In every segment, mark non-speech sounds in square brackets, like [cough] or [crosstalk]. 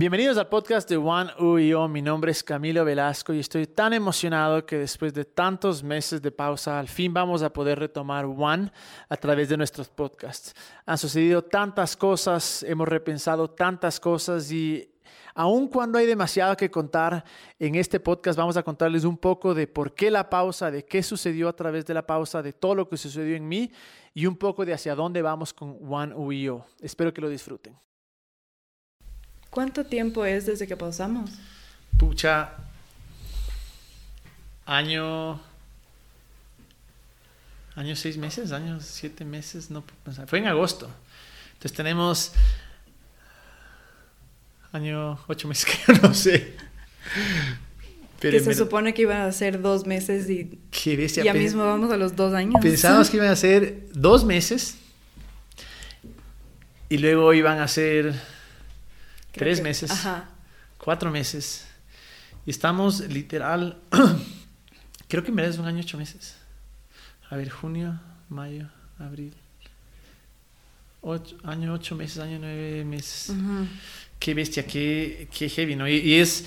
Bienvenidos al podcast de One UIO. Mi nombre es Camilo Velasco y estoy tan emocionado que después de tantos meses de pausa, al fin vamos a poder retomar One a través de nuestros podcasts. Han sucedido tantas cosas, hemos repensado tantas cosas y aun cuando hay demasiado que contar en este podcast, vamos a contarles un poco de por qué la pausa, de qué sucedió a través de la pausa, de todo lo que sucedió en mí y un poco de hacia dónde vamos con One UIO. Espero que lo disfruten. ¿Cuánto tiempo es desde que pausamos? Pucha, año, año seis meses, año siete meses, no puedo pensar. Fue en agosto. Entonces tenemos año ocho meses, [laughs] que no sé. Pero que se supone que iban a ser dos meses y ya mismo vamos a los dos años. Pensábamos que iban a ser dos meses y luego iban a ser tres meses, cuatro meses. Y estamos literal, [clears throat] creo que merece un año, ocho meses. A ver, junio, mayo, abril. Ocho, año ocho meses, año nueve meses. Qué bestia, qué, qué heavy, ¿no? Y, es,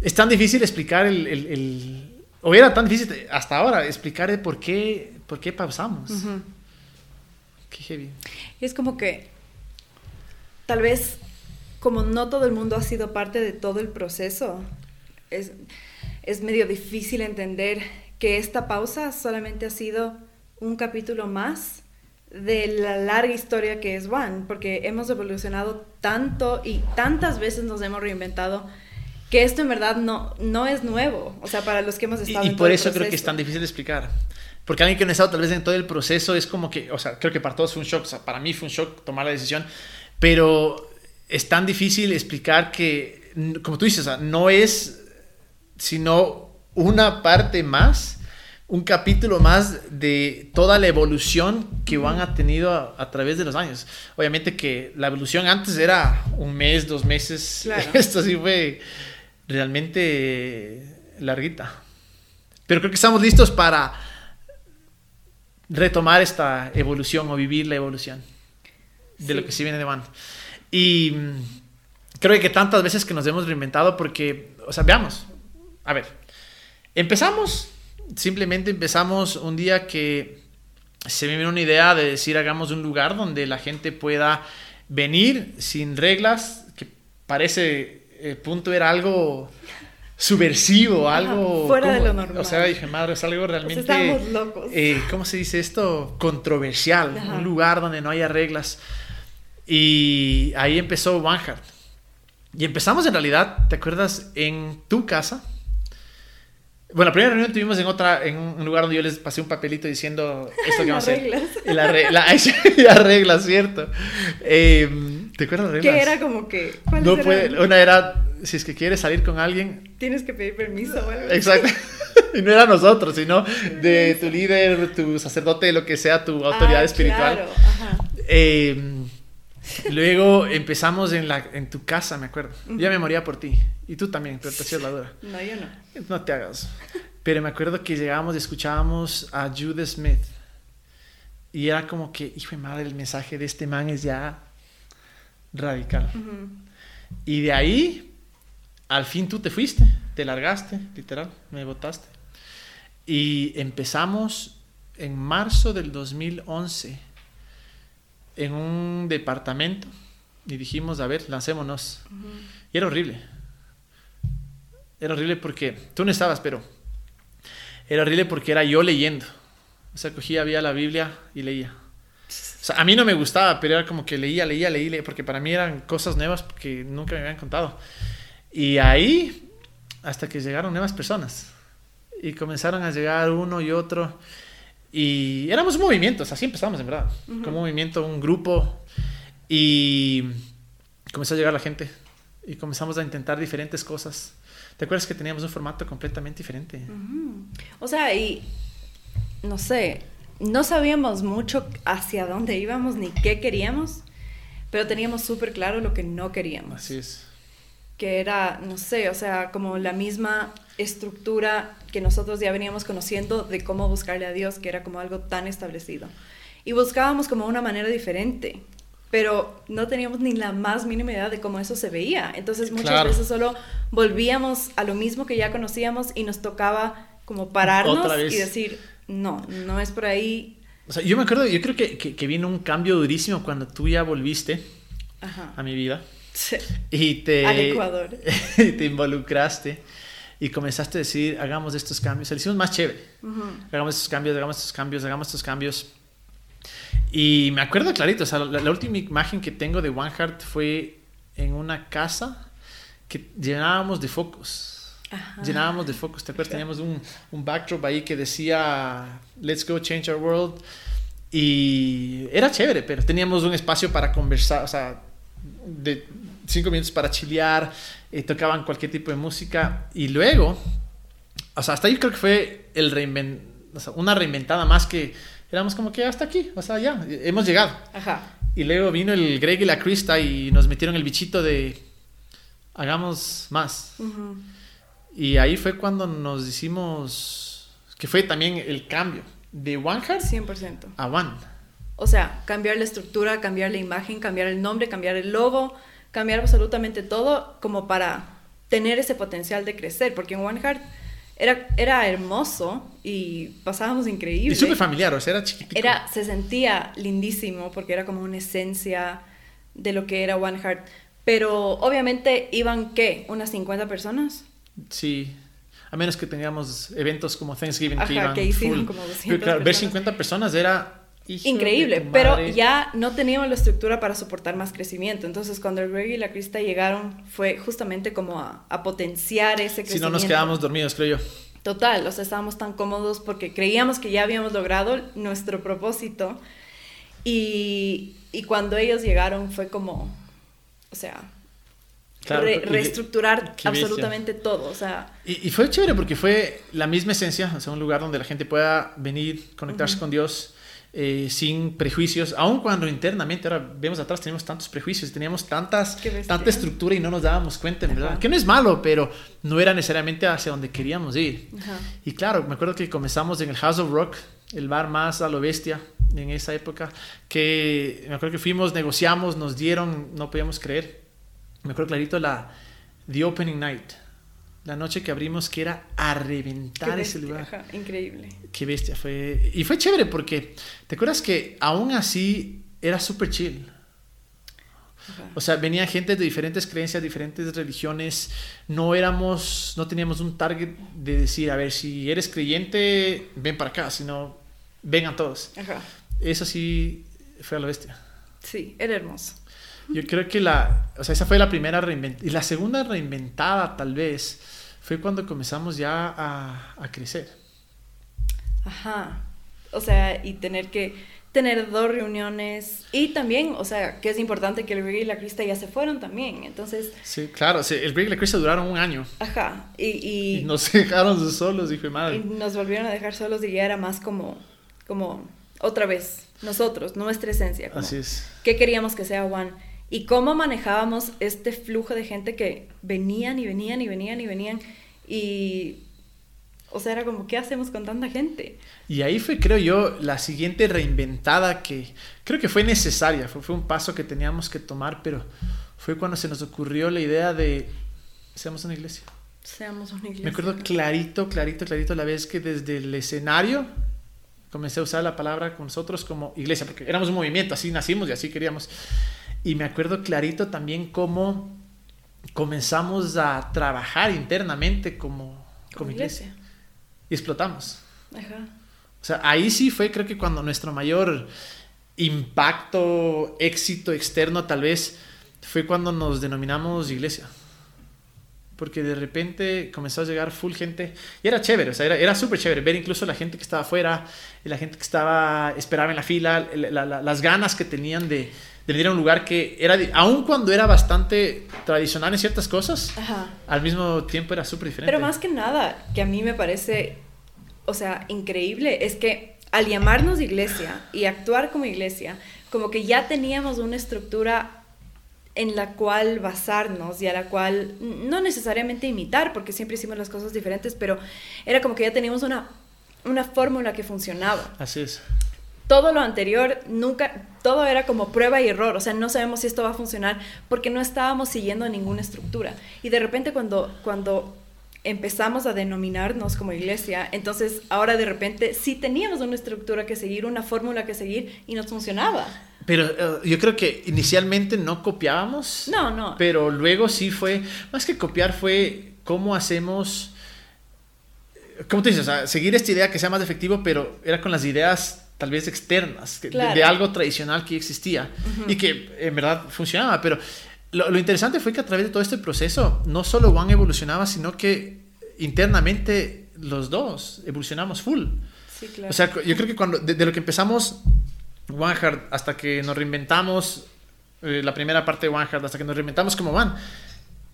es tan difícil explicar el, el, O era tan difícil hasta ahora explicar el por qué, por qué pausamos. Qué heavy. Y es como que tal vez como no todo el mundo ha sido parte de todo el proceso, es, es medio difícil entender que esta pausa solamente ha sido un capítulo más de la larga historia que es One, porque hemos evolucionado tanto y tantas veces nos hemos reinventado que esto en verdad no, no es nuevo, o sea, para los que hemos estado... Y, y por eso creo que es tan difícil de explicar. Porque alguien que no ha estado tal vez en todo el proceso es como que, o sea, creo que para todos fue un shock, o sea, para mí fue un shock tomar la decisión, pero es tan difícil explicar que, como tú dices, no es sino una parte más, un capítulo más de toda la evolución que van a tenido a, través de los años. Obviamente que la evolución antes era un mes, dos meses. [laughs] Esto sí fue realmente larguita. Pero creo que estamos listos para retomar esta evolución o vivir la evolución de lo que sí viene de mano. Y mm, creo que tantas veces que nos hemos reinventado porque, o sea, veamos, a ver, empezamos, simplemente empezamos un día que se me vino una idea de decir hagamos un lugar donde la gente pueda venir sin reglas, que parece, el punto era algo subversivo, algo... Fuera de lo normal. O sea, dije, madre, es algo realmente... estábamos locos. Eh, ¿Cómo se dice esto? Controversial, un lugar donde no haya reglas. Y ahí empezó One Heart. Y empezamos en realidad, ¿te acuerdas? En tu casa. Bueno, la primera reunión tuvimos en otra, en un lugar donde yo les pasé un papelito diciendo esto [laughs] que vamos a hacer. Reglas. La, [laughs] las reglas, cierto. Eh, ¿Te acuerdas las reglas? Que era como que. No puede, una era, si es que quieres salir con alguien. Tienes que pedir permiso. Exacto. [laughs] y no era nosotros, sino de tu líder, tu sacerdote, lo que sea, tu autoridad ah, espiritual. Claro. Ajá. Eh, Luego empezamos en, la, en tu casa, me acuerdo. Ya me moría por ti. Y tú también, pero te hacías la dura. No, yo no. No te hagas. Pero me acuerdo que llegábamos y escuchábamos a Jude Smith. Y era como que, hijo de madre, el mensaje de este man es ya radical. Y de ahí, al fin tú te fuiste, te largaste, literal, me votaste. Y empezamos en marzo del 2011 en un departamento y dijimos, a ver, lancémonos. Y era horrible. Era horrible porque tú no estabas, pero era horrible porque era yo leyendo. O sea, cogía, había la Biblia y leía. O sea, a mí no me gustaba, pero era como que leía, leía, leía, leía porque para mí eran cosas nuevas que nunca me habían contado. Y ahí, hasta que llegaron nuevas personas. Y comenzaron a llegar uno y otro. Y éramos movimientos, así empezamos en verdad. Como un movimiento, un grupo. Y comenzó a llegar la gente. Y comenzamos a intentar diferentes cosas. ¿Te acuerdas que teníamos un formato completamente diferente? O sea, y no sé, no sabíamos mucho hacia dónde íbamos ni qué queríamos, pero teníamos súper claro lo que no queríamos. Así es que era, no sé, o sea, como la misma estructura que nosotros ya veníamos conociendo de cómo buscarle a Dios, que era como algo tan establecido. Y buscábamos como una manera diferente. pero no teníamos ni la más mínima idea de cómo eso se veía. Entonces muchas veces solo volvíamos a lo mismo que ya conocíamos y nos tocaba como pararnos y decir, no, no es por ahí. O sea, yo me acuerdo, yo creo que, que, vino un cambio durísimo cuando tú ya volviste a mi vida. Sí. Y te, Al Ecuador. [laughs] y te involucraste y comenzaste a decir, hagamos estos cambios. Le hicimos más chévere. Hagamos estos cambios, hagamos estos cambios, hagamos estos cambios. Y me acuerdo clarito, o sea, la, última imagen que tengo de One Heart fue en una casa que llenábamos de focos. Llenábamos de focos, ¿te acuerdas? Teníamos un, un backdrop ahí que decía, Let's go change our world. Y era chévere, pero teníamos un espacio para conversar, o sea, de cinco minutos para chilear, eh, tocaban cualquier tipo de música. Y luego, o sea, hasta ahí creo que fue el o sea, una reinventada más que éramos como que hasta aquí, o sea, ya, hemos llegado. Ajá. Y luego vino el Greg y la Krista y nos metieron el bichito de hagamos más. Y ahí fue cuando nos hicimos, que fue también el cambio de One Heart 100%. a One. O sea, cambiar la estructura, cambiar la imagen, cambiar el nombre, cambiar el logo, cambiar absolutamente todo como para tener ese potencial de crecer, porque en One Heart era, era hermoso y pasábamos increíble. Y súper familiar, o sea, era chiquitito. Era, se sentía lindísimo porque era como una esencia de lo que era One Heart. Pero obviamente iban, ¿qué? ¿Unas 50 personas? Sí. A menos que tengamos eventos como Thanksgiving que iban que hicieron como 200 Pero claro, ver 50 personas era Increíble, pero ya no teníamos la estructura para soportar más crecimiento. Entonces, cuando el Greg y la Krista llegaron, fue justamente como a, potenciar ese crecimiento. Si no nos quedábamos dormidos, creo yo. Total, o sea, estábamos tan cómodos porque creíamos que ya habíamos logrado nuestro propósito. Y, y cuando ellos llegaron fue como, o sea, reestructurar absolutamente todo. O sea. Y, fue chévere porque fue la misma esencia, o sea, un lugar donde la gente pueda venir, conectarse con Dios eh, sin prejuicios, aun cuando internamente, ahora vemos atrás, tenemos tantos prejuicios, teníamos tantas, tanta estructura y no nos dábamos cuenta, ¿verdad? Que no es malo, pero no era necesariamente hacia donde queríamos ir. Y claro, me acuerdo que comenzamos en el House of Rock, el bar más a lo bestia en esa época, que me acuerdo que fuimos, negociamos, nos dieron, no podíamos creer. Me acuerdo clarito la The Opening Night la noche que abrimos que era a reventar ese lugar. increíble. Qué bestia fue. Y fue chévere porque, ¿te acuerdas que aún así era súper chill? O sea, venía gente de diferentes creencias, diferentes religiones. No éramos, no teníamos un target de decir, a ver, si eres creyente, ven para acá, sino vengan todos. Eso sí fue a la bestia. Sí, era hermoso. Yo creo que la, o sea, esa fue la primera reinventada. Y la segunda reinventada, tal vez, fue cuando comenzamos ya a, a crecer. Ajá. O sea, y tener que tener dos reuniones y también, o sea, que es importante que el Greg y la Crista ya se fueron también, entonces... Sí, claro, sí, el Greg y la Crista duraron un año. Ajá, y... Y, nos dejaron solos, dije, madre. Y nos volvieron a dejar solos y ya era más como, como, otra vez, nosotros, nuestra esencia. Así es. ¿Qué queríamos que sea Juan? y cómo manejábamos este flujo de gente que venían y venían y venían y venían y o sea, era como, ¿qué hacemos con tanta gente? Y ahí fue, creo yo, la siguiente reinventada que creo que fue necesaria, fue, fue un paso que teníamos que tomar, pero fue cuando se nos ocurrió la idea de, seamos una iglesia. Seamos una iglesia. Me acuerdo clarito, clarito, clarito la vez que desde el escenario comencé a usar la palabra con nosotros como iglesia, porque éramos un movimiento, así nacimos y así queríamos. Y me acuerdo clarito también cómo comenzamos a trabajar internamente como, como iglesia. Y explotamos. Ajá. O sea, ahí sí fue creo que cuando nuestro mayor impacto, éxito externo tal vez, fue cuando nos denominamos iglesia. Porque de repente comenzó a llegar full gente y era chévere, o sea, era, era súper chévere ver incluso la gente que estaba afuera, la gente que estaba, esperaba en la fila, las ganas que tenían de, de venir a un lugar que era, aun cuando era bastante tradicional en ciertas cosas, al mismo tiempo era súper diferente. Pero más que nada, que a mí me parece, o sea, increíble, es que al llamarnos iglesia y actuar como iglesia, como que ya teníamos una estructura en la cual basarnos y a la cual no necesariamente imitar, porque siempre hicimos las cosas diferentes, pero era como que ya teníamos una, una fórmula que funcionaba. Así es todo lo anterior nunca, todo era como prueba y error, o sea, no sabemos si esto va a funcionar porque no estábamos siguiendo ninguna estructura. Y de repente cuando, cuando empezamos a denominarnos como iglesia, entonces ahora de repente sí teníamos una estructura que seguir, una fórmula que seguir y nos funcionaba. Pero eh, yo creo que inicialmente no copiábamos. No, no. Pero luego sí fue, más que copiar fue cómo hacemos, ¿cómo te dices? O sea, seguir esta idea que sea más efectivo, pero era con las ideas tal vez externas, de, algo tradicional que existía y que en verdad funcionaba, pero lo, interesante fue que a través de todo este proceso, no solo One evolucionaba, sino que internamente los dos evolucionamos full. Sí, claro. O sea, yo creo que cuando, de, lo que empezamos One Heart hasta que nos reinventamos, eh, la primera parte de One Heart, hasta que nos reinventamos como One,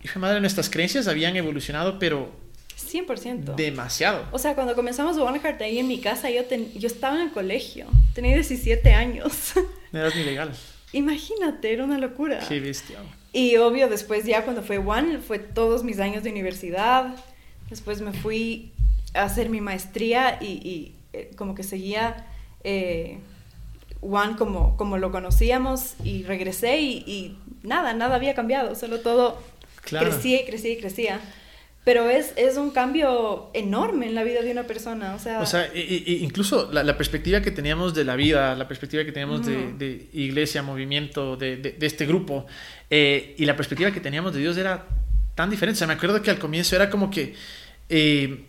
hijo madre, nuestras creencias habían evolucionado, pero 100%. Demasiado. O sea, cuando comenzamos One Heart ahí en mi casa, yo, yo estaba en el colegio, tenía 17 años. No [laughs] eras ni legal. Imagínate, era una locura. Qué bestia. Y obvio, después ya cuando fue One, fue todos mis años de universidad. Después me fui a hacer mi maestría y, eh, como que seguía eh, One como, como lo conocíamos y regresé y, nada, nada había cambiado, solo todo crecía y crecía y crecía. Pero es, es un cambio enorme en la vida de una persona. O sea, o sea incluso la, la, perspectiva que teníamos de la vida, la perspectiva que teníamos de, de, iglesia, movimiento, de, de, este grupo, eh, y la perspectiva que teníamos de Dios era tan diferente. O sea, me acuerdo que al comienzo era como que, eh,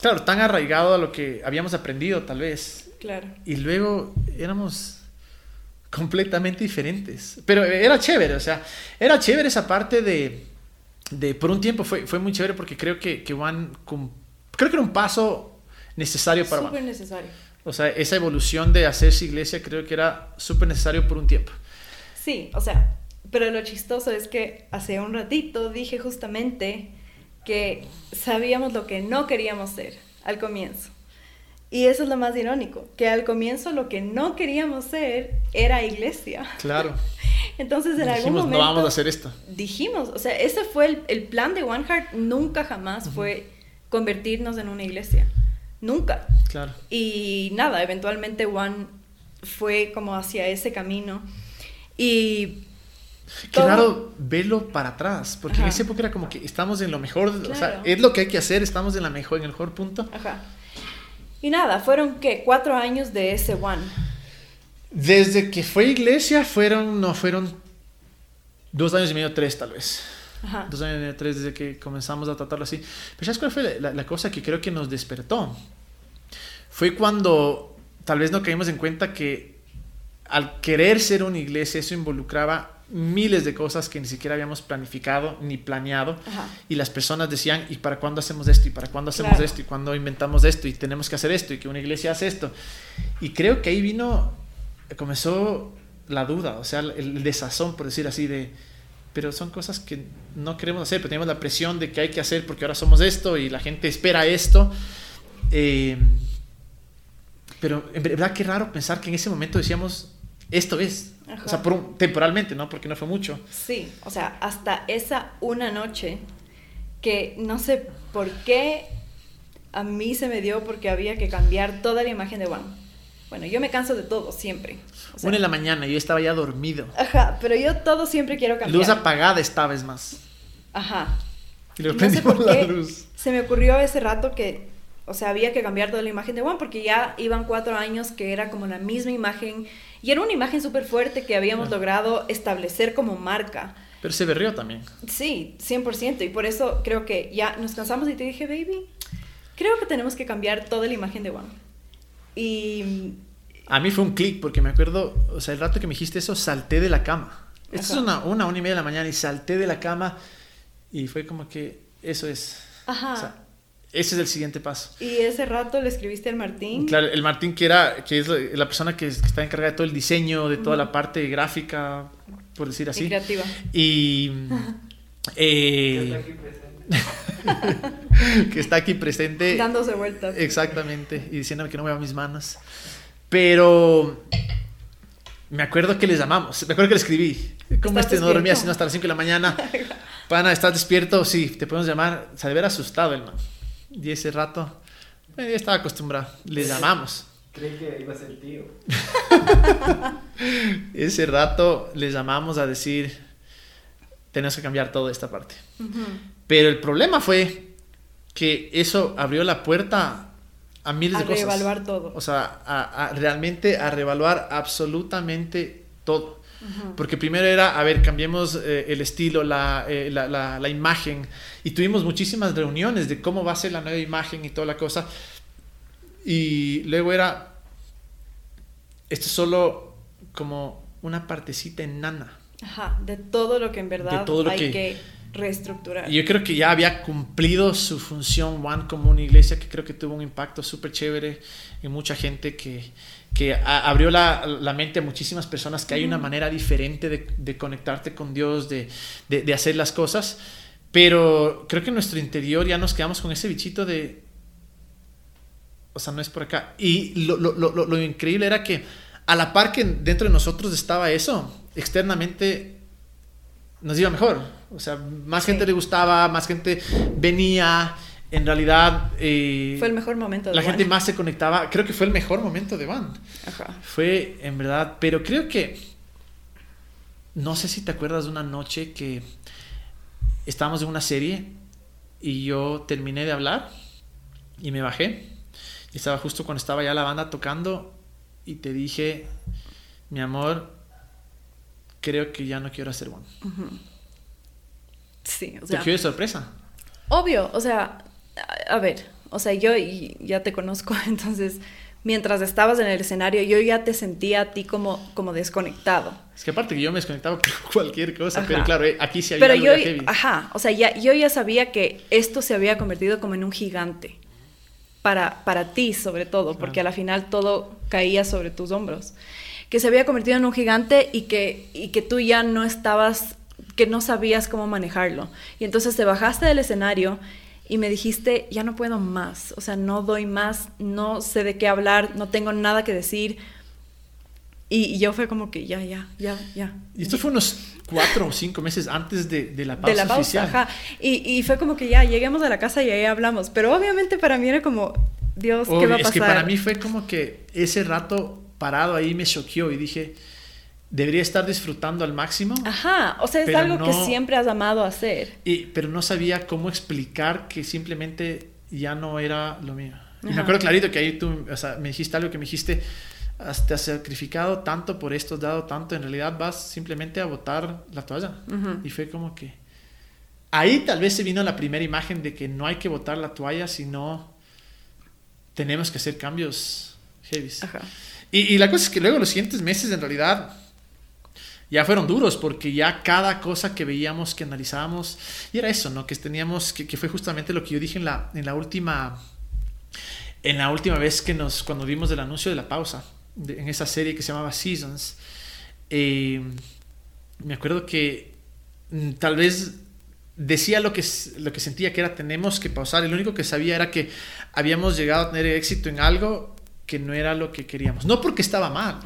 claro, tan arraigado a lo que habíamos aprendido tal vez. Claro. Y luego éramos completamente diferentes. Pero era chévere, o sea, era chévere esa parte de de, por un tiempo fue, fue muy chévere porque creo que, que Juan, creo que era un paso necesario para Súper necesario. O sea, esa evolución de hacerse iglesia creo que era súper necesario por un tiempo. Sí, o sea, pero lo chistoso es que hace un ratito dije justamente que sabíamos lo que no queríamos ser al comienzo. Y eso es lo más irónico, que al comienzo lo que no queríamos ser era iglesia. Claro. [laughs] Entonces en algún momento... no vamos a hacer esto. Dijimos, o sea, ese fue el, el plan de One Heart, nunca jamás fue convertirnos en una iglesia. Nunca. Claro. Y nada, eventualmente One fue como hacia ese camino. Y Claro, verlo para atrás, porque en esa época era como que estamos en lo mejor, o sea, es lo que hay que hacer, estamos en, la mejor, en el mejor punto. Ajá. Y nada, fueron que cuatro años de ese one. Desde que fue iglesia fueron, no, fueron dos años y medio, tres tal vez. Ajá. Dos años y medio, tres desde que comenzamos a tratarlo así. Pero ¿sabes cuál fue la, la cosa que creo que nos despertó? Fue cuando tal vez no caímos en cuenta que al querer ser una iglesia eso involucraba miles de cosas que ni siquiera habíamos planificado ni planeado. Y las personas decían, ¿y para cuándo hacemos esto? ¿Y para cuándo hacemos esto? ¿Y cuándo inventamos esto? ¿Y tenemos que hacer esto? ¿Y que una iglesia hace esto? Y creo que ahí vino, comenzó la duda, o sea, el, desazón, por decir así, de, pero son cosas que no queremos hacer, pero tenemos la presión de que hay que hacer porque ahora somos esto y la gente espera esto. Eh, pero en verdad qué raro pensar que en ese momento decíamos, esto es. O sea, por temporalmente, ¿no? Porque no fue mucho. Sí, o sea, hasta esa una noche que no sé por qué a mí se me dio porque había que cambiar toda la imagen de Juan. Bueno, yo me canso de todo, siempre. una en la mañana, yo estaba ya dormido. Ajá, pero yo todo siempre quiero cambiar. Luz apagada esta vez más. Ajá. Y le prendimos la luz. Se me ocurrió ese rato que, o sea, había que cambiar toda la imagen de Juan porque ya iban cuatro años que era como la misma imagen y era una imagen súper fuerte que habíamos logrado establecer como marca. Pero se berrió también. Sí, 100%. Y por eso creo que ya nos cansamos y te dije, baby, creo que tenemos que cambiar toda la imagen de One. Y... A mí fue un clic porque me acuerdo, o sea, el rato que me dijiste eso, salté de la cama. Esto es una, una, una y media de la mañana y salté de la cama y fue como que eso es. Ajá. Ese es el siguiente paso. ¿Y ese rato le escribiste al Martín? Claro, el Martín que, era, que es la persona que, está encargada de todo el diseño, de toda la parte gráfica, por decir así. Y creativa. Y... Eh, [laughs] que está aquí presente. Dándose vueltas. Exactamente, y diciéndome que no me va mis manos. Pero me acuerdo que le llamamos, me acuerdo que le escribí. ¿Cómo este no dormía sino hasta las 5 de la mañana? [laughs] Pana, ¿estás despierto? Sí, te podemos llamar. Se debe haber asustado el man. Y ese rato, eh, estaba acostumbrado. Le llamamos. Creí que iba a ser tío. [laughs] Ese rato les llamamos a decir, tenemos que cambiar toda esta parte. Pero el problema fue que eso abrió la puerta a miles de cosas. A reevaluar todo. O sea, a, realmente a reevaluar absolutamente todo. Porque primero era, a ver, cambiemos eh, el estilo, eh, la, la, la, imagen. Y tuvimos muchísimas reuniones de cómo va a ser la nueva imagen y toda la cosa. Y luego era, esto es solo como una partecita enana. Ajá, de todo lo que en verdad hay que, reestructurar. Y yo creo que ya había cumplido su función One como una iglesia que creo que tuvo un impacto súper chévere en mucha gente que, que abrió la, la, mente a muchísimas personas que hay una manera diferente de, de conectarte con Dios, de, de, de, hacer las cosas. Pero creo que en nuestro interior ya nos quedamos con ese bichito de, o sea, no es por acá. Y lo, lo, lo, lo increíble era que a la par que dentro de nosotros estaba eso, externamente nos iba mejor. O sea, más gente le gustaba, más gente venía. En realidad... Eh, fue el mejor momento de La gente más se conectaba. Creo que fue el mejor momento de Van. Ajá. Fue, en verdad, pero creo que... No sé si te acuerdas de una noche que estábamos en una serie y yo terminé de hablar y me bajé y estaba justo cuando estaba ya la banda tocando y te dije, mi amor, creo que ya no quiero hacer one. Sí, o sea. ¿Te quiero sorpresa? Obvio, o sea, a, ver, o sea, yo ya te conozco, [laughs] entonces mientras estabas en el escenario, yo ya te sentía a ti como, como desconectado. Es que aparte que yo me desconectaba [laughs] con cualquier cosa, pero claro, eh, aquí sí había pero yo, heavy. Ajá, o sea, ya, yo ya sabía que esto se había convertido como en un gigante para, para ti sobre todo, porque a la final todo caía sobre tus hombros, que se había convertido en un gigante y que, y que tú ya no estabas, que no sabías cómo manejarlo. Y entonces te bajaste del escenario y me dijiste, ya no puedo más, o sea, no doy más, no sé de qué hablar, no tengo nada que decir. Y, yo fue como que ya, ya, ya, ya. Y esto fue unos cuatro o cinco meses antes de, de la pausa. De la pausa, oficial. ajá. Y, y, fue como que ya lleguemos a la casa y ahí hablamos. Pero obviamente para mí era como, Dios, ¿qué va a pasar? Es que para mí fue como que ese rato parado ahí me choqueó y dije, debería estar disfrutando al máximo. Ajá, o sea, es algo que siempre has amado hacer. Y, pero no sabía cómo explicar que simplemente ya no era lo mío. Y me acuerdo clarito que ahí tú, o sea, me dijiste algo que me dijiste, te has sacrificado tanto por esto, has dado tanto, en realidad vas simplemente a botar la toalla. Y fue como que... Ahí tal vez se vino la primera imagen de que no hay que botar la toalla, sino tenemos que hacer cambios heavy. Y, y, la cosa es que luego los siguientes meses en realidad ya fueron duros porque ya cada cosa que veíamos, que analizábamos, y era eso, ¿no? Que teníamos, que, que fue justamente lo que yo dije en la, en la última... En la última vez que nos, cuando vimos el anuncio de la pausa, en esa serie que se llamaba Seasons, eh, me acuerdo que mm, tal vez decía lo que, lo que sentía que era tenemos que pausar y lo único que sabía era que habíamos llegado a tener éxito en algo que no era lo que queríamos. No porque estaba mal,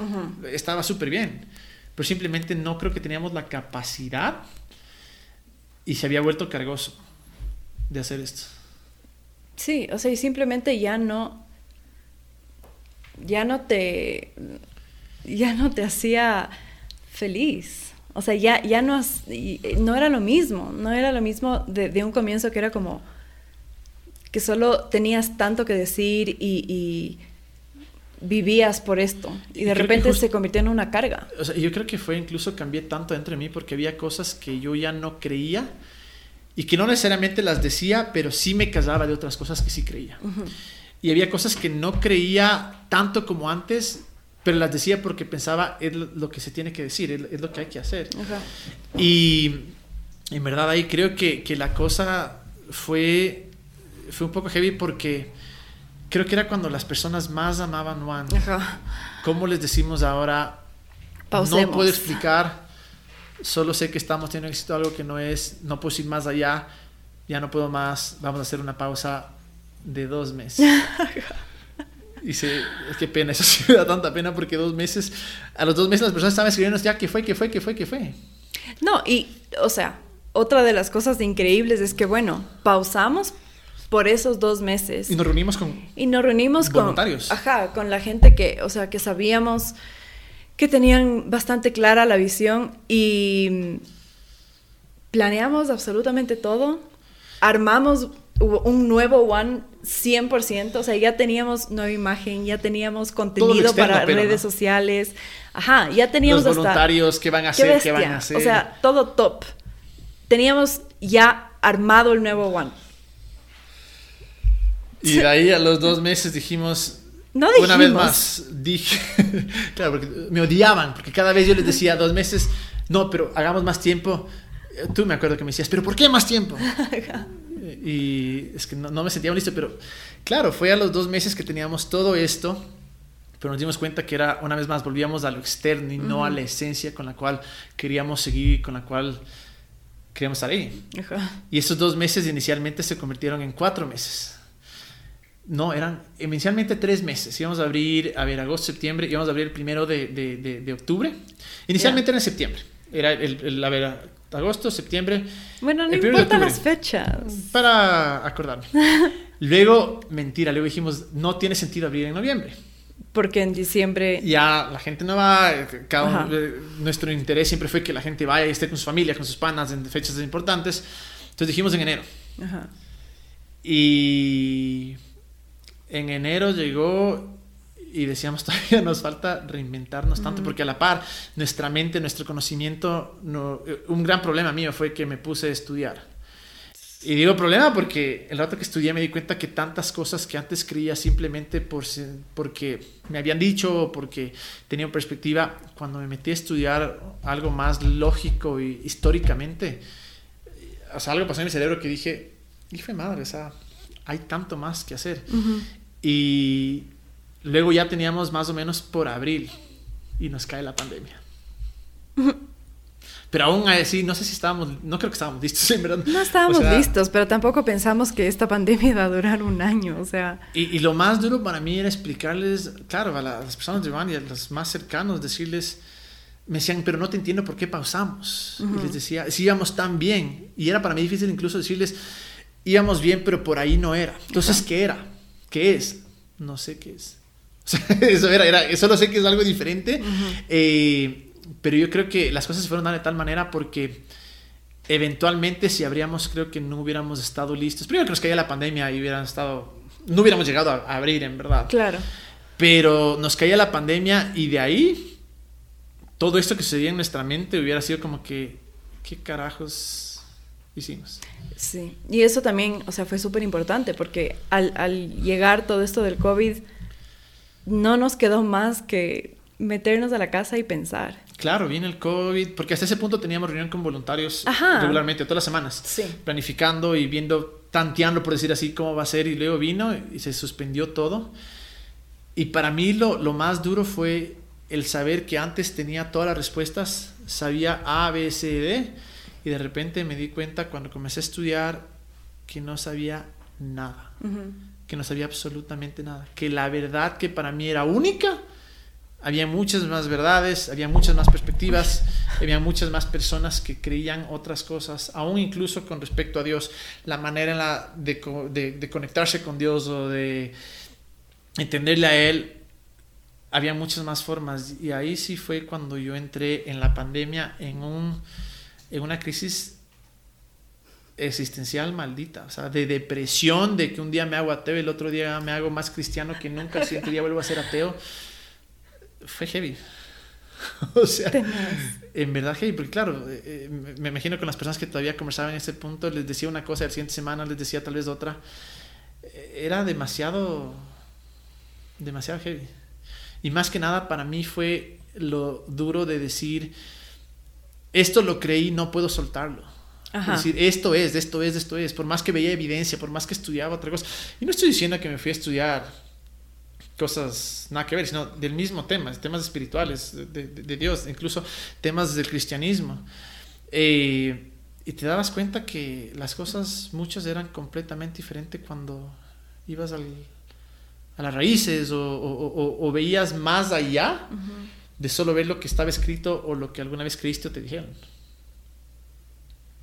estaba súper bien, pero simplemente no creo que teníamos la capacidad y se había vuelto cargoso de hacer esto. Sí, o sea, y simplemente ya no, ya no te, ya no te hacía feliz. O sea, ya, ya no, no era lo mismo, no era lo mismo de, un comienzo que era como que solo tenías tanto que decir y, vivías por esto y de repente se convirtió en una carga. O sea, yo creo que fue incluso cambié tanto dentro de mí porque había cosas que yo ya no creía y que no necesariamente las decía, pero sí me casaba de otras cosas que sí creía y había cosas que no creía tanto como antes, pero las decía porque pensaba es lo que se tiene que decir, es, lo que hay que hacer. Y en verdad ahí creo que, que, la cosa fue, fue un poco heavy porque creo que era cuando las personas más amaban Juan. ¿Cómo les decimos ahora? No puedo explicar, solo sé que estamos teniendo éxito algo que no es, no puedo ir más allá, ya no puedo más, vamos a hacer una pausa, de dos meses. [laughs] y se, es que pena, eso sí me da tanta pena porque dos meses, a los dos meses las personas estaban escribiendo ya que fue, que fue, que fue, que fue. No, y, o sea, otra de las cosas increíbles es que, bueno, pausamos por esos dos meses. Y nos reunimos con Y nos reunimos voluntarios. con... Ajá, con la gente que, o sea, que sabíamos que tenían bastante clara la visión y planeamos absolutamente todo. Armamos un nuevo One 100%, o sea, ya teníamos nueva imagen, ya teníamos contenido externo, para pero, redes ¿no? sociales. Ajá, ya teníamos los hasta- voluntarios, qué van a ¡Qué hacer, qué van bestia! a hacer. O sea, todo top. Teníamos ya armado el nuevo One. Y de ahí a los dos meses dijimos, No una vez dijimos. más, dije, [laughs] claro, porque me odiaban, porque cada vez yo les decía dos meses, no, pero hagamos más tiempo. Eh, Tú me acuerdo que me decías, pero ¿por qué más tiempo? [laughs] y es que no, no me sentía listo, pero claro, fue a los dos meses que teníamos todo esto, pero nos dimos cuenta que era, una vez más, volvíamos a lo externo y no a la esencia con la cual queríamos seguir, con la cual queríamos estar ahí. Ajá. Y esos dos meses inicialmente se convirtieron en cuatro meses. No, eran inicialmente tres meses. Íbamos a abrir, a ver, agosto, septiembre, íbamos a abrir el primero de, de, de, de octubre. Inicialmente era en septiembre. Era el, el- a ver, agosto, septiembre, Bueno, no octubre. las fechas. para acordarme. [laughs] Luego, mentira, luego dijimos, no tiene sentido abrir en noviembre. Porque en diciembre... Ya la gente no va, cada uno- eh, nuestro interés siempre fue que la gente vaya y esté con su familia, con sus panas en fechas importantes. Entonces dijimos en enero. Ajá. Y en enero llegó y decíamos, [laughs] todavía nos falta reinventarnos tanto, porque a la par, nuestra mente, nuestro conocimiento, no, eh, un gran problema mío fue que me puse a estudiar. Y digo problema porque el rato que estudié me di cuenta que tantas cosas que antes creía simplemente por, porque me habían dicho porque tenía perspectiva, cuando me metí a estudiar algo más lógico y históricamente, o sea, algo pasó en mi cerebro que dije, hijo de madre, o sea, hay tanto más que hacer. Ujú. Y luego ya teníamos más o menos por abril y nos cae la pandemia. [laughs] Pero aún así, no sé si estábamos, no creo que estábamos listos, en verdad. No estábamos O sea, listos, pero tampoco pensamos que esta pandemia iba a durar un año, o sea... Y, y lo más duro para mí era explicarles, claro, a la- a las personas de Iván y a los más cercanos, decirles, me decían, pero no te entiendo por qué pausamos. Y les decía, sí íbamos tan bien. Y era para mí difícil incluso decirles, íbamos bien, pero por ahí no era. Entonces, ¿qué era? ¿Qué es? No sé qué es. [laughs] O sea, eso era, era, solo sé que es algo diferente. Eh, pero yo creo que las cosas se fueron dando de tal manera porque eventualmente si habríamos, creo que no hubiéramos estado listos. Primero que nos caía la pandemia y hubieran estado, no hubiéramos llegado a, a abrir en verdad. Claro. Pero nos caía la pandemia y de ahí todo esto que sucedía en nuestra mente hubiera sido como que, ¿qué carajos hicimos? Sí, y eso también, o sea, fue súper importante porque al, al llegar todo esto del COVID, no nos quedó más que meternos a la casa y pensar. Claro, viene el COVID, porque hasta ese punto teníamos reunión con voluntarios Ajá. regularmente, todas las semanas, Sí. planificando y viendo, tanteando, por decir así, cómo va a ser, y luego vino y se suspendió todo. Y para mí lo, lo más duro fue el saber que antes tenía todas las respuestas, sabía A, B, C, D, y de repente me di cuenta cuando comencé a estudiar que no sabía nada, que no sabía absolutamente nada, que la verdad que para mí era única, había muchas más verdades, había muchas más perspectivas, había muchas más personas que creían otras cosas, aún incluso con respecto a Dios, la manera en la de, de- de conectarse con Dios o de entenderle a Él, había muchas más formas. Y ahí sí fue cuando yo entré en la pandemia en, un, en una crisis existencial maldita, o sea, de depresión, de que un día me hago ateo, el otro día me hago más cristiano que nunca, el siguiente día vuelvo a ser ateo. Fue heavy. [laughs] o sea, en verdad heavy, porque claro, eh, eh, me imagino con las personas que todavía conversaban en ese punto, les decía una cosa, y la siguiente semana les decía tal vez otra. Eh, Era demasiado, demasiado heavy. Y más que nada para mí fue lo duro de decir, esto lo creí, no puedo soltarlo. Ajá. Es decir, esto es, esto es, esto es. Por más que veía evidencia, por más que estudiaba otra cosa. Y no estoy diciendo que me fui a estudiar cosas nada que ver, sino del mismo tema, temas espirituales, de, de- de Dios, incluso temas del cristianismo. Eh, y te dabas cuenta que las cosas, muchas eran completamente diferentes cuando ibas al, a las raíces o, o- o- o veías más allá Ujú. De solo ver lo que estaba escrito o lo que alguna vez creíste o te dijeron.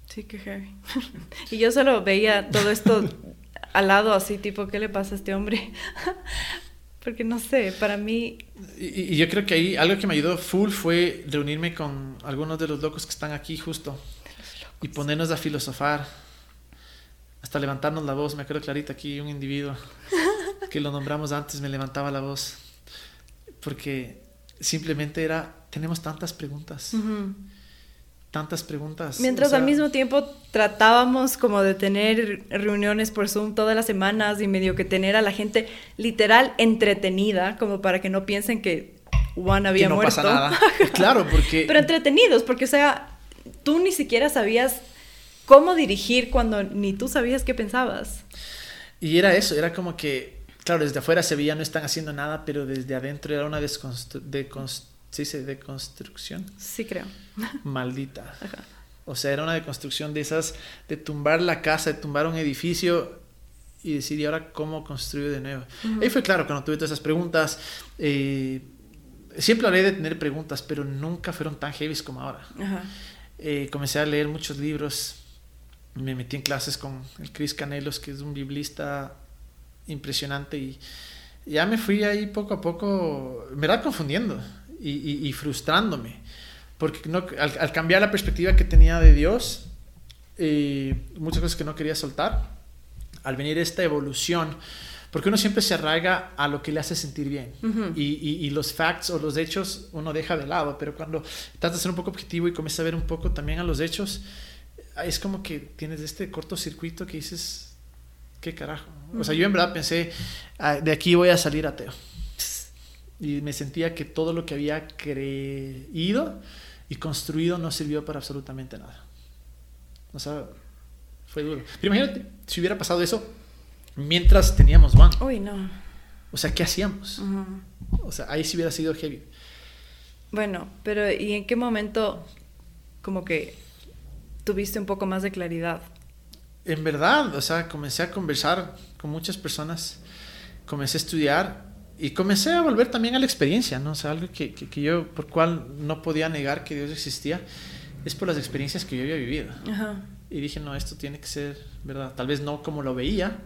Sí, qué heavy. [laughs] y yo solo veía todo esto [laughs] al lado así, tipo, ¿qué le pasa a este hombre? [laughs] Porque no sé, para mí... Y, yo creo que ahí algo que me ayudó full fue reunirme con algunos de los locos que están aquí justo y ponernos a filosofar, hasta levantarnos la voz. Me acuerdo clarito aquí un individuo que lo nombramos antes me levantaba la voz porque simplemente era, tenemos tantas preguntas tantas preguntas. Mientras al mismo tiempo tratábamos como de tener reuniones por Zoom todas las semanas y medio que tener a la gente literal entretenida, como para que no piensen que Juan había que no muerto. Pasa nada. [laughs] claro, porque... Pero entretenidos, porque o sea, tú ni siquiera sabías cómo dirigir cuando ni tú sabías qué pensabas. Y era eso, era como que, claro, desde afuera se veía no están haciendo nada, pero desde adentro era una desconstrucción ¿Sí dice deconstrucción? Sí, creo. [laughs] Maldita. O sea, era una deconstrucción de esas, de tumbar la casa, de tumbar un edificio y decir, ¿y ahora cómo construyo de nuevo? Ahí fue claro, cuando tuve todas esas preguntas, eh, siempre hablé de tener preguntas, pero nunca fueron tan heavy como ahora. Eh, comencé a leer muchos libros, me metí en clases con el Chris Canelos, que es un biblista impresionante, y ya me fui ahí poco a poco, me era confundiendo y, frustrándome. Porque no, al, cambiar la perspectiva que tenía de Dios, eh, muchas cosas que no quería soltar, al venir esta evolución, porque uno siempre se arraiga a lo que le hace sentir bien. y, los facts o los hechos uno deja de lado, pero cuando tratas de ser un poco objetivo y comienzas a ver un poco también a los hechos, es como que tienes este cortocircuito que dices, ¿qué carajo? O sea, yo en verdad pensé, ah, de aquí voy a salir ateo y me sentía que todo lo que había creído y construido no sirvió para absolutamente nada. O sea, fue duro. Pero imagínate, si hubiera pasado eso mientras teníamos One. Uy, no. O sea, ¿qué hacíamos? O sea, ahí sí hubiera sido heavy. Bueno, pero ¿y en qué momento como que tuviste un poco más de claridad? En verdad, o sea, comencé a conversar con muchas personas, comencé a estudiar y comencé a volver también a la experiencia, ¿no? O sea, algo que, que, yo, por cual no podía negar que Dios existía, es por las experiencias que yo había vivido. Y dije, no, esto tiene que ser, ¿verdad? Tal vez no como lo veía,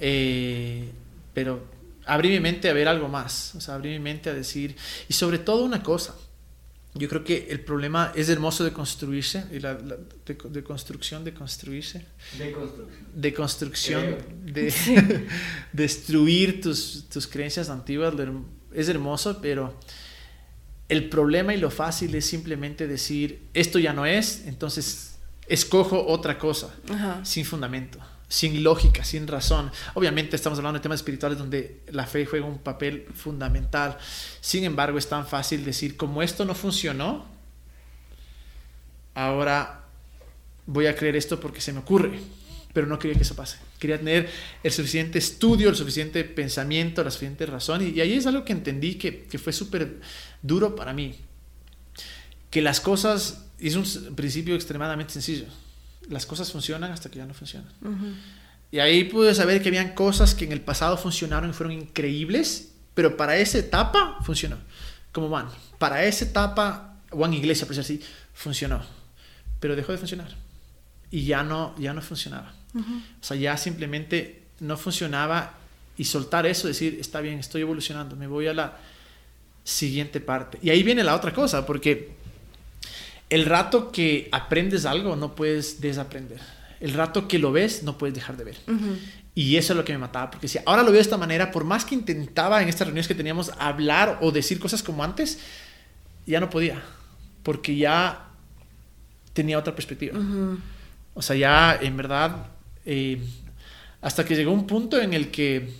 eh, pero abrí mi mente a ver algo más, o sea, abrí mi mente a decir, y sobre todo una cosa, yo creo que el problema es hermoso de construirse, y la, de, construcción, de construirse. De construcción. De [laughs] [laughs] destruir tus, tus, creencias antiguas. Es hermoso, pero el problema y lo fácil es simplemente decir, esto ya no es, entonces escojo otra cosa, sin fundamento sin lógica, sin razón. Obviamente estamos hablando de temas espirituales donde la fe juega un papel fundamental. Sin embargo, es tan fácil decir, como esto no funcionó, ahora voy a creer esto porque se me ocurre. Pero no quería que eso pase. Quería tener el suficiente estudio, el suficiente pensamiento, la suficiente razón. Y, ahí es algo que entendí que, que fue súper duro para mí. Que las cosas, es un principio extremadamente sencillo las cosas funcionan hasta que ya no funcionan. Y ahí pude saber que habían cosas que en el pasado funcionaron y fueron increíbles, pero para esa etapa funcionó. Como van, para esa etapa, Juan Iglesia, por decir así, funcionó, pero dejó de funcionar. Y ya no, ya no funcionaba. O sea, ya simplemente no funcionaba y soltar eso, decir, está bien, estoy evolucionando, me voy a la siguiente parte. Y ahí viene la otra cosa, porque el rato que aprendes algo no puedes desaprender. El rato que lo ves no puedes dejar de ver. Y eso es lo que me mataba, porque si ahora lo veo de esta manera, por más que intentaba en estas reuniones que teníamos hablar o decir cosas como antes, ya no podía, porque ya tenía otra perspectiva. O sea, ya en verdad, eh, hasta que llegó un punto en el que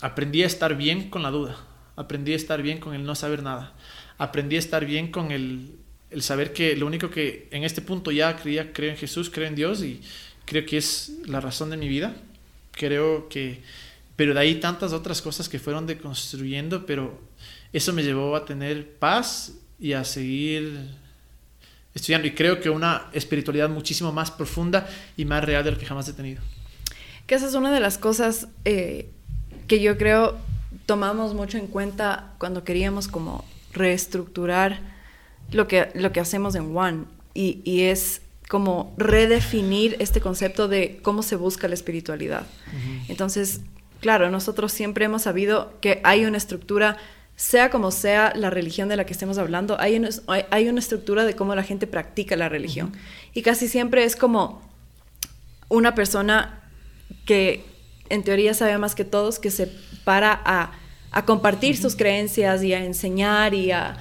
aprendí a estar bien con la duda, aprendí a estar bien con el no saber nada, aprendí a estar bien con el el saber que lo único que en este punto ya creía, creo en Jesús, creo en Dios y creo que es la razón de mi vida. Creo que, pero de ahí tantas otras cosas que fueron deconstruyendo, pero eso me llevó a tener paz y a seguir estudiando. Y creo que una espiritualidad muchísimo más profunda y más real de lo que jamás he tenido. Que esa es una de las cosas eh, que yo creo tomamos mucho en cuenta cuando queríamos como reestructurar lo que, lo que hacemos en One y, y es como redefinir este concepto de cómo se busca la espiritualidad. Entonces, claro, nosotros siempre hemos sabido que hay una estructura, sea como sea la religión de la que estemos hablando, hay una, hay una estructura de cómo la gente practica la religión. Y casi siempre es como una persona que en teoría sabe más que todos, que se para a, a compartir sus creencias y a enseñar y a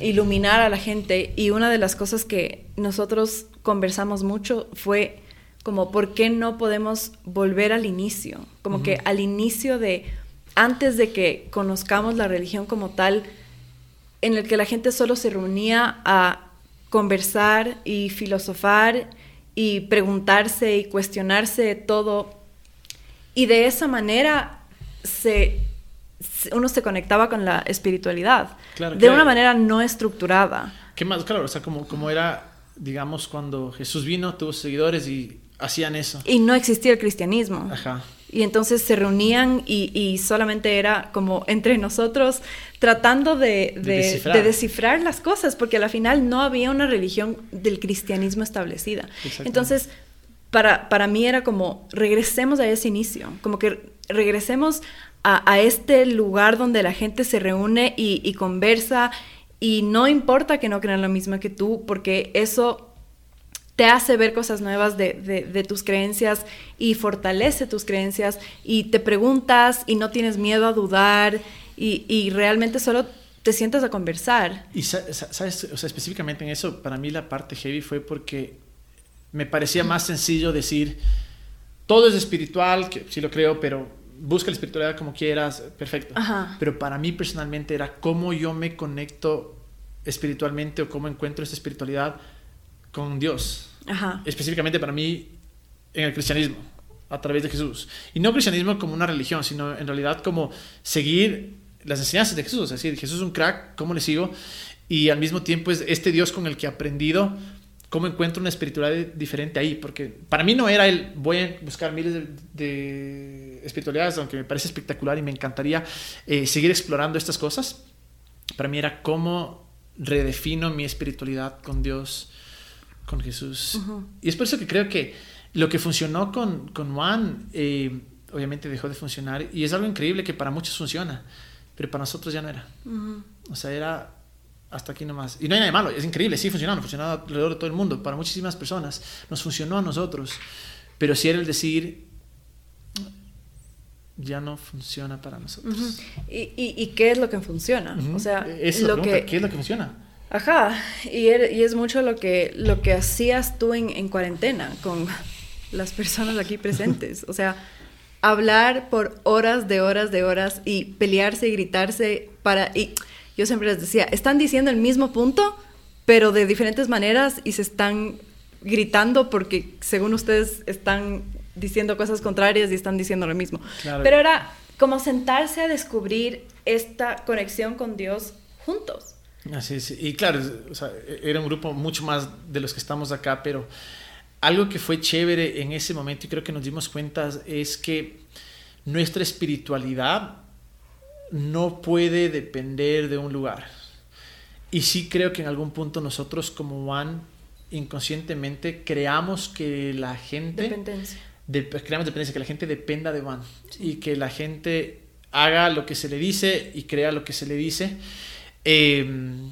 iluminar a la gente. Y una de las cosas que nosotros conversamos mucho fue como, ¿por qué no podemos volver al inicio? Como que al inicio de, antes de que conozcamos la religión como tal, en el que la gente solo se reunía a conversar y filosofar y preguntarse y cuestionarse todo. Y de esa manera se, uno se conectaba con la espiritualidad de una manera no estructurada. ¿Qué más? Claro, o sea, como, como era, digamos, cuando Jesús vino, tuvo seguidores y hacían eso. Y no existía el cristianismo. Ajá. Y entonces se reunían y, solamente era como entre nosotros tratando de, descifrar. las cosas, porque al final no había una religión del cristianismo establecida. Entonces, para, para mí era como, regresemos a ese inicio, como que regresemos a, este lugar donde la gente se reúne y, conversa y no importa que no crean lo mismo que tú, porque eso te hace ver cosas nuevas de, tus creencias y fortalece tus creencias y te preguntas y no tienes miedo a dudar y, realmente solo te sientas a conversar. Y sabes, o sea, específicamente en eso, para mí la parte heavy fue porque me parecía más sencillo decir, todo es espiritual, que sí lo creo, pero busca la espiritualidad como quieras, perfecto. Pero para mí personalmente era cómo yo me conecto espiritualmente o cómo encuentro esa espiritualidad con Dios específicamente para mí en el cristianismo, a través de Jesús. Y no cristianismo como una religión, sino en realidad como seguir las enseñanzas de Jesús. Es decir, Jesús es un crack, ¿cómo le sigo? Y al mismo tiempo es este Dios con el que he aprendido cómo encuentro una espiritualidad diferente ahí. Porque para mí no era el voy a buscar miles de, espiritualidades, aunque me parece espectacular y me encantaría eh, seguir explorando estas cosas. Para mí era cómo redefino mi espiritualidad con Dios con Jesús. Y es por eso que creo que lo que funcionó con, con Juan, eh, obviamente dejó de funcionar. Y es algo increíble que para muchos funciona, pero para nosotros ya no era. O sea, era hasta aquí nomás. Y no hay nada de malo, es increíble, sí funcionaba, funcionaba alrededor de todo el mundo, para muchísimas personas. Nos funcionó a nosotros. Pero si era el decir, ya no funciona para nosotros. ¿Y, y, qué es lo que funciona? O sea, lo que... ¿qué es lo que funciona? Ajá, y, er, y, es mucho lo que, lo que hacías tú en, en, cuarentena con [laughs] las personas aquí presentes. O sea, hablar por horas de horas de horas y pelearse y gritarse para... Y yo siempre les decía, están diciendo el mismo punto, pero de diferentes maneras y se están gritando porque según ustedes están diciendo cosas contrarias y están diciendo lo mismo. Pero era como sentarse a descubrir esta conexión con Dios juntos. Así es, y claro, era un grupo mucho más de los que estamos acá, pero algo que fue chévere en ese momento y creo que nos dimos cuenta es que nuestra espiritualidad no puede depender de un lugar. Y sí creo que en algún punto nosotros como Juan inconscientemente creamos que la gente... Dependencia. creamos dependencia, que la gente dependa de Juan y que la gente haga lo que se le dice y crea lo que se le dice. Em,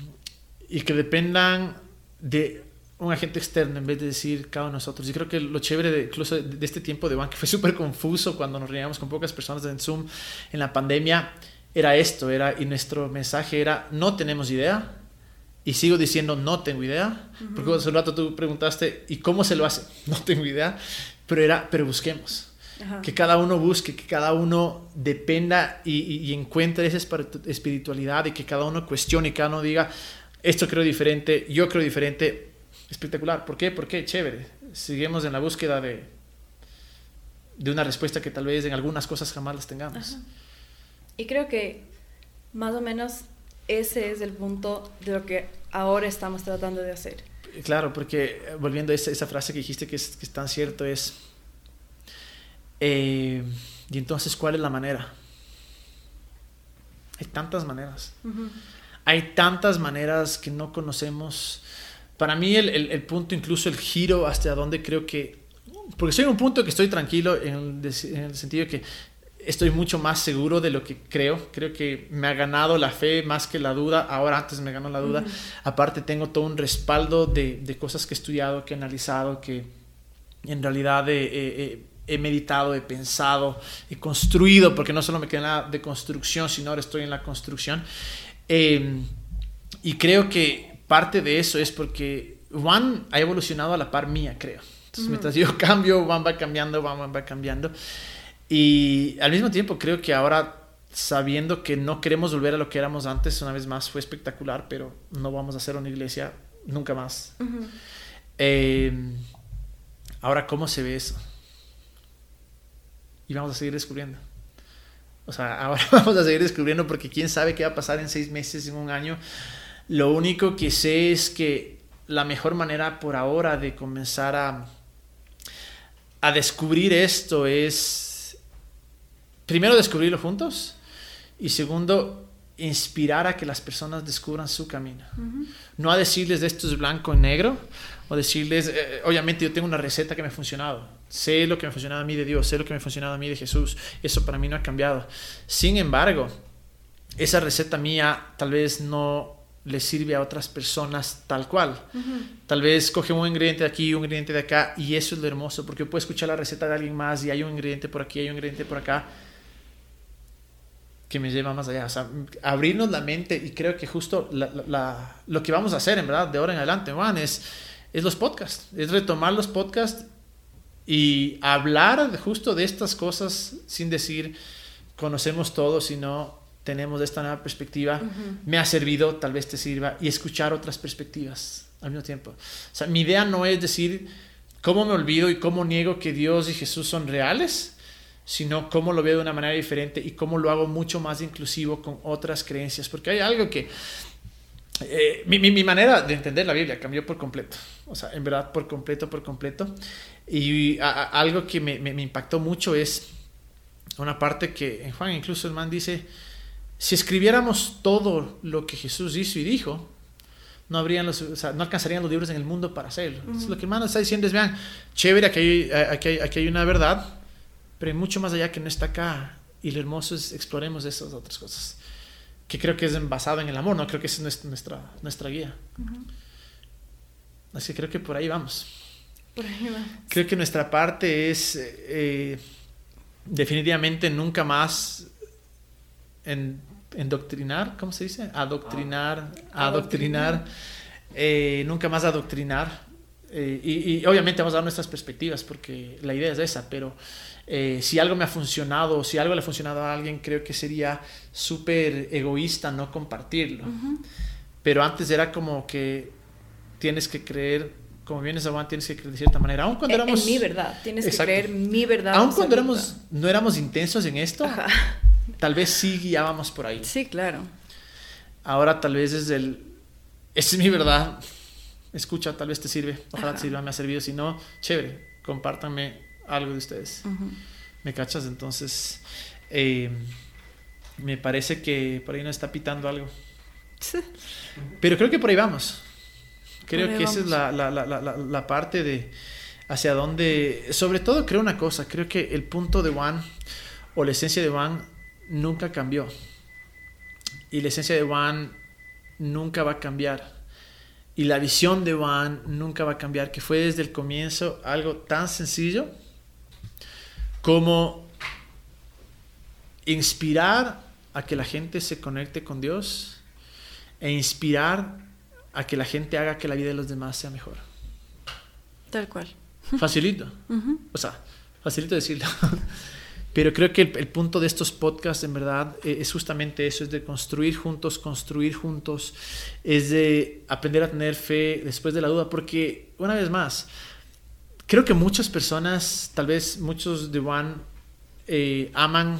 y que dependan de un agente externo en vez de decir cada uno de nosotros. Y creo que lo chévere de, incluso de, este tiempo de One, que fue súper confuso cuando nos reuníamos con pocas personas en Zoom en la pandemia, era esto, era, y nuestro mensaje era, no tenemos idea, y sigo diciendo, no tengo idea, porque hace un rato tú preguntaste, ¿y cómo se lo hace? [laughs] No tengo idea, pero era, pero busquemos. Que cada uno busque, que cada uno dependa y, encuentre esa espiritualidad y que cada uno cuestione cada uno diga, esto creo diferente, yo creo diferente. Espectacular. ¿Por qué? Porque chévere. Seguimos en la búsqueda de, de una respuesta que tal vez en algunas cosas jamás las tengamos. Y creo que más o menos ese es el punto de lo que ahora estamos tratando de hacer. Claro, porque eh, volviendo a esa, esa frase que dijiste que es, que es tan cierto, es eh, y entonces, ¿cuál es la manera? Hay tantas maneras. Hay tantas maneras que no conocemos para mí el, el, punto, incluso el giro hasta donde creo que, porque soy en un punto que estoy tranquilo en el, en el sentido de que estoy mucho más seguro de lo que creo. Creo que me ha ganado la fe más que la duda. Ahora antes me ganó la duda. Aparte tengo todo un respaldo de, de, cosas que he estudiado, que he analizado, que en realidad he, he, meditado, he pensado, he construido, porque no solo me queda nada de construcción, sino ahora estoy en la construcción. Em, y creo que parte de eso es porque Juan ha evolucionado a la par mía, creo. Entonces, mientras yo [laughs] cambio, Juan va cambiando, Juan va cambiando. Y al mismo tiempo creo que ahora sabiendo que no queremos volver a lo que éramos antes, una vez más fue espectacular, pero no vamos a hacer una iglesia nunca más. Eh, ahora, ¿cómo se ve eso? Y vamos a seguir descubriendo. O sea, [laughs] ahora vamos a seguir descubriendo porque quién sabe qué va a pasar en seis meses, en un año. Lo único que sé es que la mejor manera por ahora de comenzar a, a descubrir esto es primero descubrirlo juntos y segundo inspirar a que las personas descubran su camino. No a decirles de esto es blanco y negro o decirles, eh, obviamente yo tengo una receta que me ha funcionado, sé lo que me ha funcionado a mí de Dios, sé lo que me ha funcionado a mí de Jesús, eso para mí no ha cambiado. Sin embargo, esa receta mía tal vez no le sirve a otras personas tal cual. Tal vez coge un ingrediente de aquí, un ingrediente de acá, y eso es lo hermoso, porque puedo escuchar la receta de alguien más y hay un ingrediente por aquí, hay un ingrediente por acá, que me lleva más allá. O sea, abrirnos la mente y creo que justo lo que vamos a hacer, en verdad, de ahora en adelante, Juan, es, es los podcasts. Es retomar los podcasts y hablar justo de estas cosas sin decir conocemos todo, sino tenemos esta nueva perspectiva. Me ha servido, tal vez te sirva, y escuchar otras perspectivas al mismo tiempo. O sea, mi idea no es decir cómo me olvido y cómo niego que Dios y Jesús son reales sino cómo lo veo de una manera diferente y cómo lo hago mucho más inclusivo con otras creencias. Porque hay algo que... Eh, mi, mi, manera de entender la Biblia cambió por completo. O sea, en verdad, por completo, por completo. Y algo que me, me, impactó mucho es una parte que en Juan incluso el man dice, si escribiéramos todo lo que Jesús hizo y dijo, no, habrían los, o sea, no alcanzarían los libros en el mundo para hacerlo. Lo que el man está diciendo es, vean, chévere, aquí hay, aquí hay, aquí hay una verdad, pero hay mucho más allá que no está acá. Y lo hermoso es exploremos esas otras cosas. Que creo que es basado en el amor, ¿no? Creo que esa es nuestra, nuestra guía. Así que creo que por ahí vamos. Por ahí vamos. Creo que nuestra parte es eh, definitivamente nunca más en, endoctrinar, ¿cómo se dice? Adoctrinar, ah. adoctrinar, eh, nunca más adoctrinar. Eh, y, y, obviamente vamos a dar nuestras perspectivas porque la idea es esa, pero eh, si algo me ha funcionado o si algo le ha funcionado a alguien, creo que sería súper egoísta no compartirlo. Pero antes era como que tienes que creer, como vienes a Juan, tienes que creer de cierta manera. Aún cuando éramos... En mi verdad, tienes que creer mi verdad. Aún cuando éramos, no éramos intensos en esto, tal vez sí guiábamos por ahí. Sí, claro. Ahora tal vez es el... Esa es mi verdad. Escucha, tal vez te sirve. Ojalá te sirva, me ha servido. Si no, chévere, compártanme algo de ustedes. ¿Me cachas? Entonces, eh, me parece que por ahí nos está pitando algo. Pero creo que por ahí vamos. Creo que esa es la, la, la, la, parte de hacia dónde... Sobre todo creo una cosa, creo que el punto de Juan o la esencia de Juan nunca cambió. Y la esencia de Juan nunca va a cambiar. Y la visión de Juan nunca va a cambiar, que fue desde el comienzo algo tan sencillo como inspirar a que la gente se conecte con Dios e inspirar a que la gente haga que la vida de los demás sea mejor. Tal cual. Facilito. O sea, facilito decirlo. [laughs] Pero creo que el, punto de estos podcasts en verdad eh, es justamente eso, es de construir juntos, construir juntos, es de aprender a tener fe después de la duda, porque una vez más, creo que muchas personas, tal vez muchos de One, eh, aman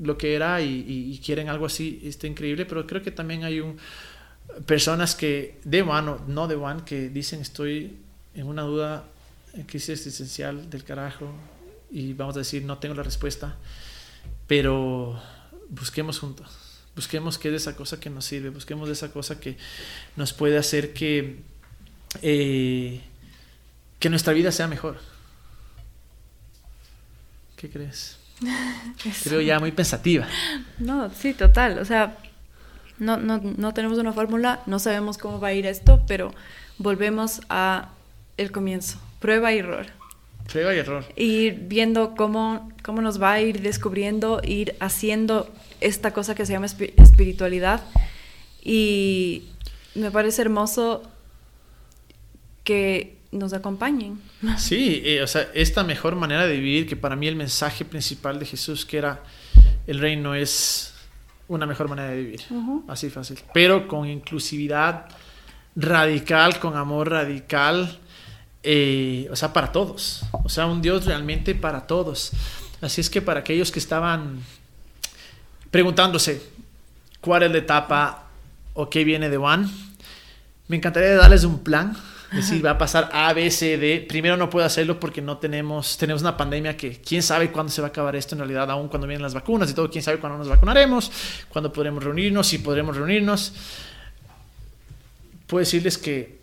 lo que era y, quieren algo así, está increíble, pero creo que también hay personas que de One o no de One que dicen estoy en una duda, en crisis existencial del carajo y vamos a decir no tengo la respuesta, pero busquemos juntos, busquemos qué es esa cosa que nos sirve, busquemos esa cosa que nos puede hacer que eh, que nuestra vida sea mejor. ¿Qué crees? [laughs] Creo ya muy pensativa. No, sí, total. O sea, no, no, no tenemos una fórmula, no sabemos cómo va a ir esto, pero volvemos a el comienzo, prueba y error. Prueba y error. Ir viendo cómo, cómo nos va a ir descubriendo, ir haciendo esta cosa que se llama espiritualidad. Y me parece hermoso que nos acompañen. Sí, eh, o sea, esta mejor manera de vivir, que para mí el mensaje principal de Jesús, que era el reino es una mejor manera de vivir, así fácil, pero con inclusividad radical, con amor radical, eh, o sea, para todos, o sea, un Dios realmente para todos. Así es que para aquellos que estaban preguntándose cuál es la etapa o qué viene de One, me encantaría darles un plan es decir, va a pasar A, B, C, D. Primero no puedo hacerlo porque no tenemos, tenemos una pandemia que quién sabe cuándo se va a acabar esto en realidad, aún cuando vienen las vacunas y todo, quién sabe cuándo nos vacunaremos, cuándo podremos reunirnos, si podremos reunirnos. Puedo decirles que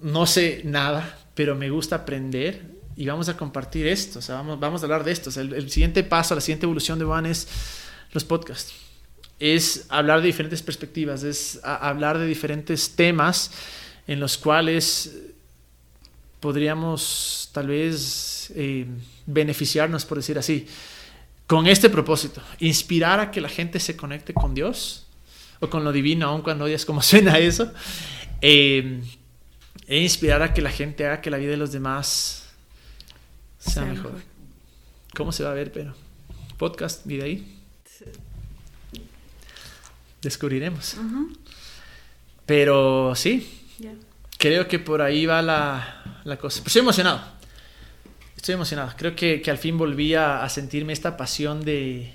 no sé nada, pero me gusta aprender y vamos a compartir esto, o sea, vamos, vamos a hablar de esto. el, siguiente paso, la siguiente evolución de Van es los podcasts. Es hablar de diferentes perspectivas, es hablar de diferentes temas en los cuales podríamos tal vez eh, beneficiarnos, por decir así, con este propósito, inspirar a que la gente se conecte con Dios o con lo divino, aun cuando oyes cómo [laughs] suena eso, eh, e inspirar a que la gente haga que la vida de los demás sea, mejor. ¿Cómo se va a ver, pero? Podcast, vida ahí. Descubriremos. Pero sí, Creo que por ahí va la, la cosa. estoy emocionado. Estoy emocionado. Creo que, que al fin volví a, sentirme esta pasión de...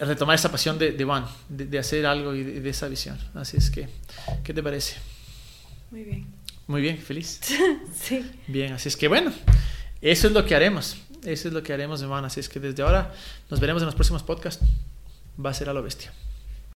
retomar esa pasión de, de Juan, de, hacer algo y de, esa visión. Así es que, ¿qué te parece? Muy bien. Muy bien, feliz. [laughs] sí. Bien, así es que bueno, eso es lo que haremos. Eso es lo que haremos, hermano. Así es que desde ahora nos veremos en los próximos podcasts. Va a ser a lo bestia.